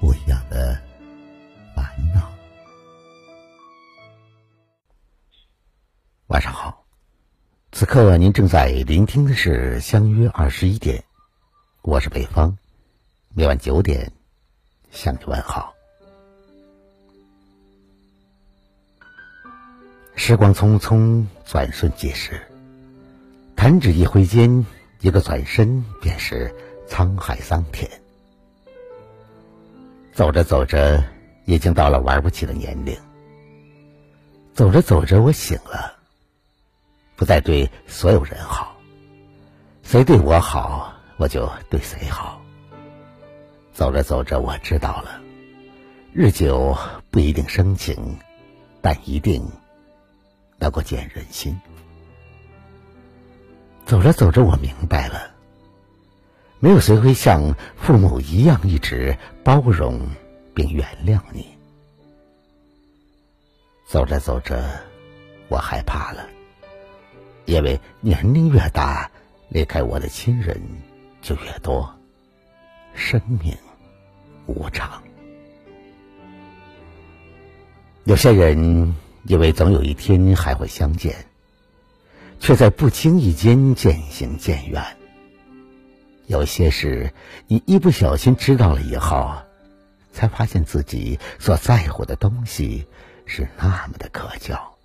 不一样的烦恼。晚上好，此刻您正在聆听的是《相约二十一点》，我是北方，每晚九点向你问好。时光匆匆，转瞬即逝，弹指一挥间，一个转身便是沧海桑田。走着走着，已经到了玩不起的年龄。走着走着，我醒了，不再对所有人好，谁对我好，我就对谁好。走着走着，我知道了，日久不一定生情，但一定。能够见人心。走着走着，我明白了，没有谁会像父母一样一直包容并原谅你。走着走着，我害怕了，因为年龄越大，离开我的亲人就越多。生命无常，有些人。以为总有一天还会相见，却在不经意间渐行渐远。有些事，你一不小心知道了以后，才发现自己所在乎的东西是那么的可笑。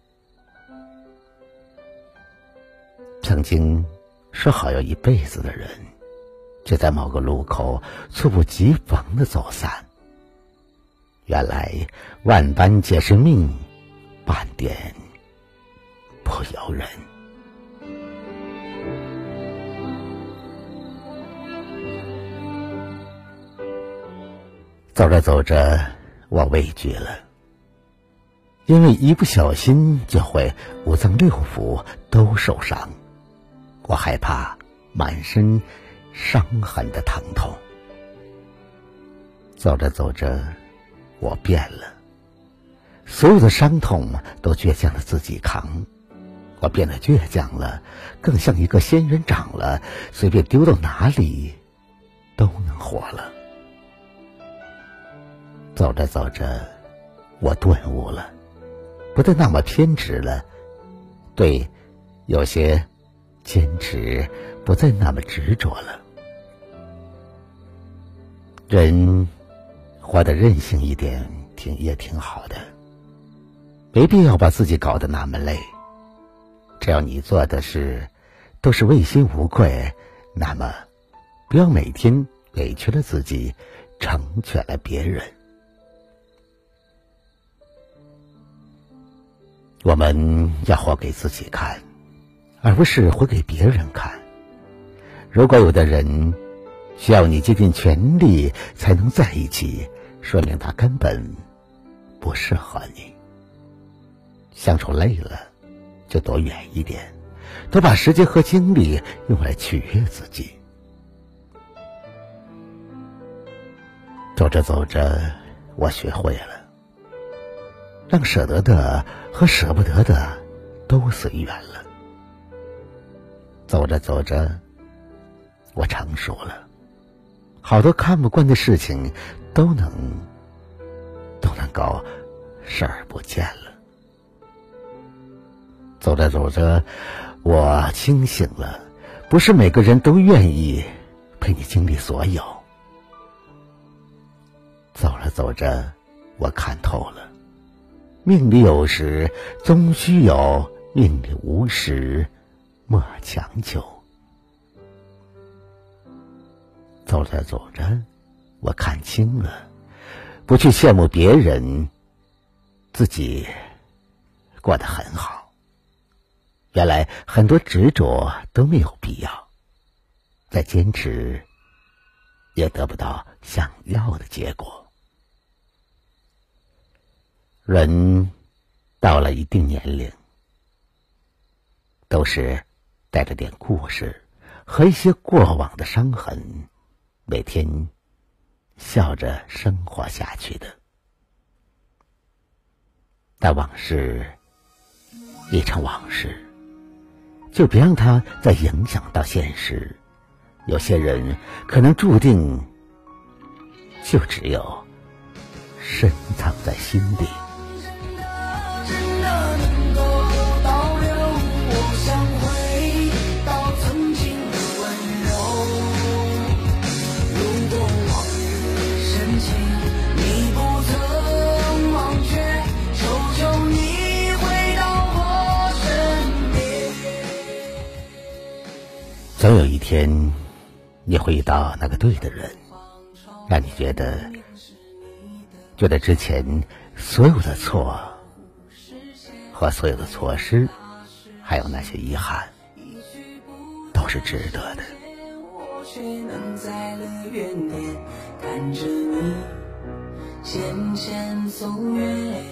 曾经说好要一辈子的人，却在某个路口猝不及防的走散。原来万般皆是命。半点不由人。走着走着，我畏惧了，因为一不小心就会五脏六腑都受伤。我害怕满身伤痕的疼痛。走着走着，我变了。所有的伤痛都倔强的自己扛，我变得倔强了，更像一个仙人掌了，随便丢到哪里都能活了。走着走着，我顿悟了，不再那么偏执了，对，有些坚持不再那么执着了。人活得任性一点，挺也挺好的。没必要把自己搞得那么累。只要你做的事都是问心无愧，那么不要每天委屈了自己，成全了别人。我们要活给自己看，而不是活给别人看。如果有的人需要你竭尽全力才能在一起，说明他根本不适合你。相处累了，就躲远一点，多把时间和精力用来取悦自己。走着走着，我学会了，让舍得的和舍不得的都随缘了。走着走着，我成熟了，好多看不惯的事情都能都能够视而不见了。走着走着，我清醒了。不是每个人都愿意陪你经历所有。走着走着，我看透了，命里有时终须有，命里无时莫强求。走着走着，我看清了，不去羡慕别人，自己过得很好。原来很多执着都没有必要，再坚持也得不到想要的结果。人到了一定年龄，都是带着点故事和一些过往的伤痕，每天笑着生活下去的。但往事已成往事，就别让它再影响到现实。有些人可能注定就只有深藏在心底。总有一天，你会遇到那个对的人，让你觉得，觉得之前所有的错和所有的错失，还有那些遗憾，都是值得的。却能在乐园边看着你渐渐走远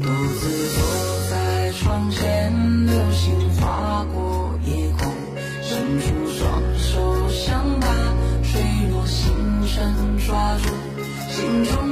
独自坐在窗前，流星划过夜空。伸出双手，想把坠落星辰抓住，心中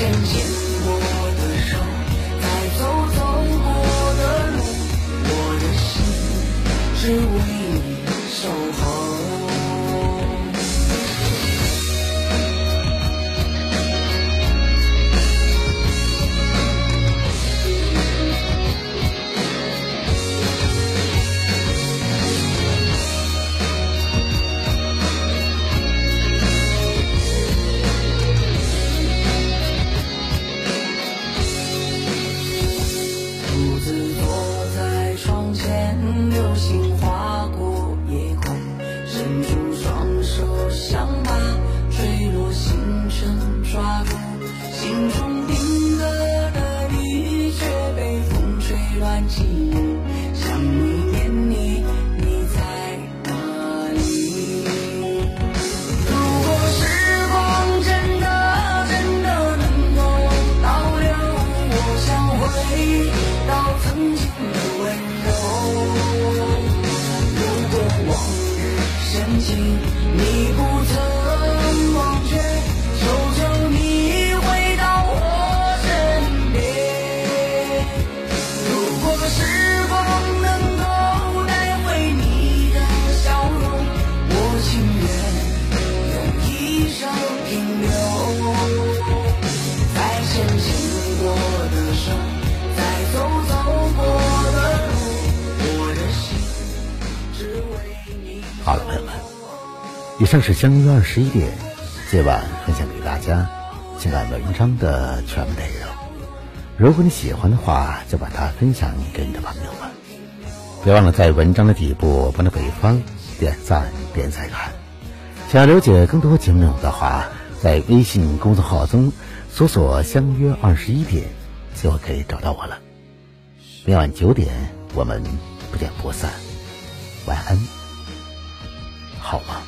再流星划过夜空，伸出双手想把坠落星辰抓住，心中以上是相约二十一点，今晚分享给大家情感文章的全部内容。如果你喜欢的话，就把它分享给你的朋友们。别忘了在文章的底部帮着北方点赞点再看。想要了解更多节目内容的话，在微信公众号中搜索“相约二十一点”，就可以找到我了。明晚九点，我们不见不散。晚安，好吗？